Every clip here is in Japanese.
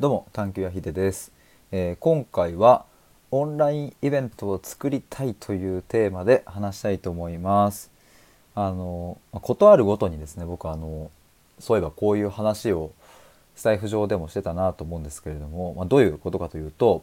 どうも探求やひでです、えー今回はオンラインイベントを作りたいというテーマで話したいと思います。あのまあことあるごとにですね僕あのそういえばこういう話をスタイフ上でもしてたなと思うんですけれども、まあ、どういうことかというと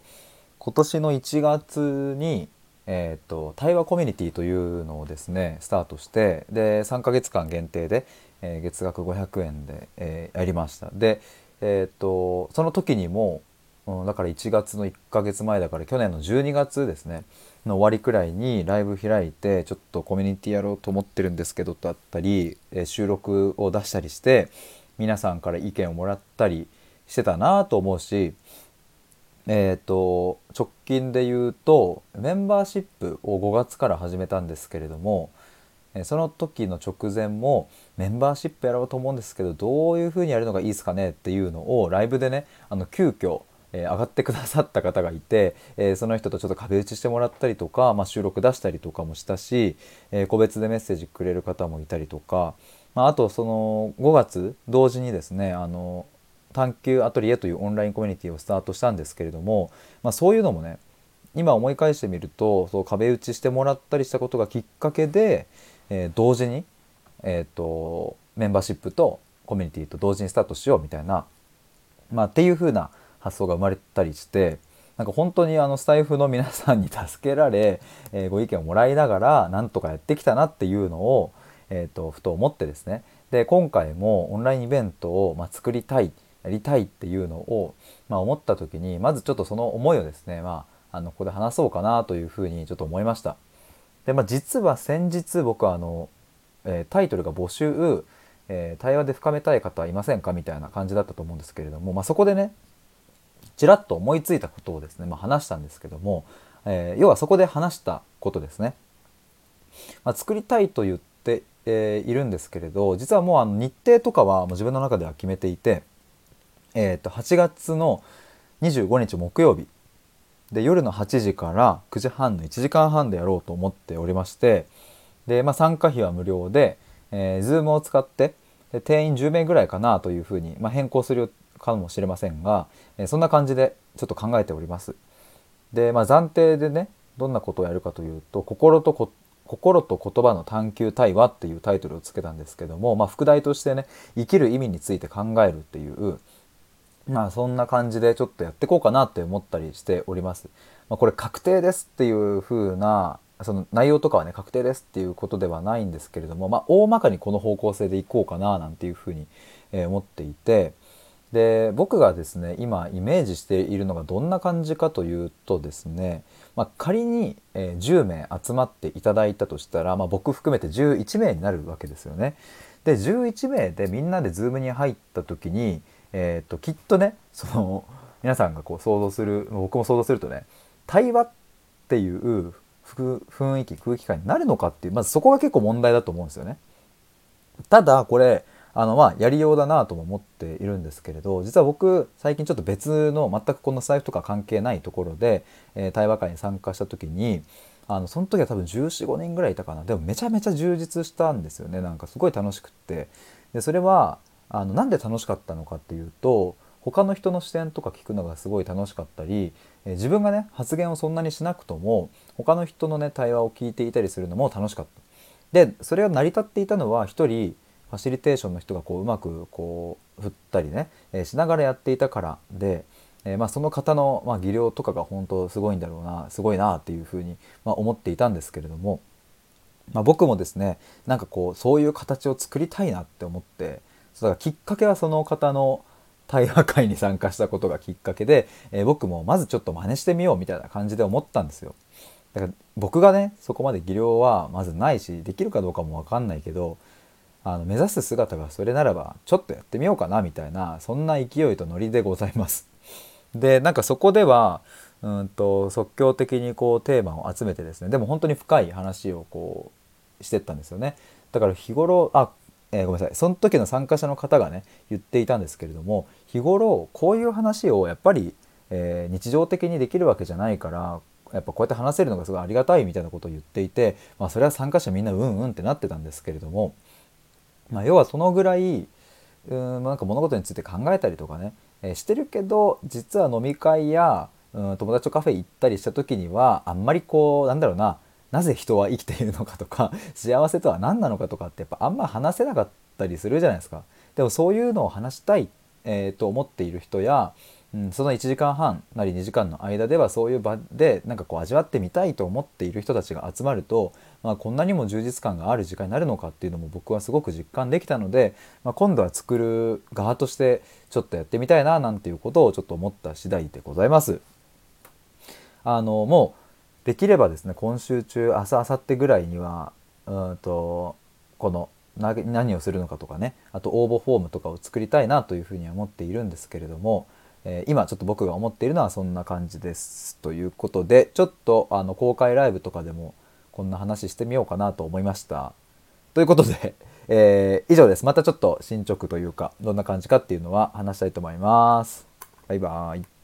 今年の1月に、えー、と対話コミュニティというのをですねスタートしてで3ヶ月間限定で、えー月額500円で、えーやりました。で、えー、とその時にも、うんだから1月の1ヶ月前だから去年の12月ですねの終わりくらいにライブ開いてちょっとコミュニティやろうと思ってるんですけどとだったり、え収録を出したりして皆さんから意見をもらったりしてたなと思うしえー、と直近で言うとメンバーシップを5月から始めたんですけれどもその時の直前もメンバーシップやろうと思うんですけどどういう風にやるのがいいですかねっていうのをライブでねあの急遽え上がってくださった方がいて、えその人とちょっと壁打ちしてもらったりとか、まあ、収録出したりとかもしたし、え個別でメッセージくれる方もいたりとか、まあ、あとその5月同時にですねあの探求アトリエというオンラインコミュニティをスタートしたんですけれども、まあ、そういうのもね今思い返してみるとそう壁打ちしてもらったりしたことがきっかけで、えー同時に、えー、とメンバーシップとコミュニティと同時にスタートしようみたいな、まあ、っていう風な発想が生まれたりしてなんか本当にあのスタイフの皆さんに助けられ、えーご意見をもらいながらなんとかやってきたなっていうのを、えー、とふと思ってですねで今回もオンラインイベントを、まあ、作りたいやりたいっていうのを、まあ、思った時にまずちょっとその思いをですね、まあ、あのここで話そうかなというふうにちょっと思いました。で、まあ、実は先日僕はあの、えータイトルが募集、えー対話で深めたい方はいませんかみたいな感じだったと思うんですけれども、まあ、そこでねちらっと思いついたことをですね、まあ、話したんですけども、えー要はそこで話したことですね。まあ、作りたいと言って、えーいるんですけれど実はもうあの日程とかはもう自分の中では決めていて、えー、と8月の25日木曜日で夜の8時から9時半の1時間半でやろうと思っておりましてで、まあ、参加費は無料で、えー、Zoom を使ってで定員10名ぐらいかなというふうに、まあ、変更するかもしれませんが、えーそんな感じでちょっと考えております。で、まあ、暫定でねどんなことをやるかというと心とこ心と言葉の探求対話っていうタイトルをつけたんですけども、まあ、副題としてね生きる意味について考えるっていうまあそんな感じでちょっとやっていこうかなって思ったりしております。まあ、これ確定ですっていう風なその内容とかはね確定ですっていうことではないんですけれども、まあ、大まかにこの方向性でいこうかななんていう風にえ思っていてで僕がですね今イメージしているのがどんな感じかというとですね、まあ、仮に、え10名集まっていただいたとしたら、まあ、僕含めて11名になるわけですよね。で11名でみんなで Zoom に入った時に、えー、ときっとねその皆さんがこう想像する僕も想像するとね対話っていう雰囲気空気感になるのかっていうまずそこが結構問題だと思うんですよね。ただこれあのまあやりようだなとも思っているんですけれど実は僕最近ちょっと別の全くこの財布とか関係ないところで、えー対話会に参加した時にあのその時は多分1415人ぐらいいたかな。でもめちゃめちゃ充実したんですよね。なんかすごい楽しくって。でそれはあのなんで楽しかったのかっていうと他の人の視点とか聞くのがすごい楽しかったり、え自分がね発言をそんなにしなくとも他の人のね対話を聞いていたりするのも楽しかった。でそれが成り立っていたのは一人ファシリテーションの人がこううまくこう振ったりね、えしながらやっていたからで、えまあ、その方の、ま、技量とかが本当すごいんだろうなすごいなっていうふうに、ま、思っていたんですけれども、まあ、僕もですねなんかこうそういう形を作りたいなって思ってそうだからきっかけはその方の対話会に参加したことがきっかけで、えー僕もまずちょっと真似してみようみたいな感じで思ったんですよ。だから僕がねそこまで技量はまずないしできるかどうかも分かんないけどあの目指す姿がそれならばちょっとやってみようかなみたいなそんな勢いとノリでございます。でなんかそこではうんと即興的にこうテーマを集めてですねでも本当に深い話をこうしてったんですよね。だから日頃あ、えーごめんなさい。その時の参加者の方がね言っていたんですけれども日頃こういう話をやっぱり、えー日常的にできるわけじゃないからやっぱこうやって話せるのがすごいありがたいみたいなことを言っていて、まあ、それは参加者みんなうんうんってなってたんですけれども、まあ、要はそのぐらいうんなんか物事について考えたりとかね、えーしてるけど実は飲み会や、うん、友達とカフェ行ったりした時にはあんまりこうなんだろうななぜ人は生きているのかとか 幸せとは何なのかとかってやっぱあんま話せなかったりするじゃないですか。でもそういうのを話したい、えーと思っている人や、うん、その1時間半なり2時間の間ではそういう場でなんかこう味わってみたいと思っている人たちが集まると、まあ、こんなにも充実感がある時間になるのかっていうのも僕はすごく実感できたので、まあ、今度は作る側としてちょっとやってみたいななんていうことをちょっと思った次第でございます。あのもうできればですね今週中明日明後日ぐらいにはうんとこの何をするのかとかねあと応募フォームとかを作りたいなというふうには思っているんですけれども、えー今ちょっと僕が思っているのはそんな感じですということでちょっとあの公開ライブとかでもこんな話してみようかなと思いました。ということで、えー以上ですまたちょっと進捗というかどんな感じかっていうのは話したいと思います。バイバーイ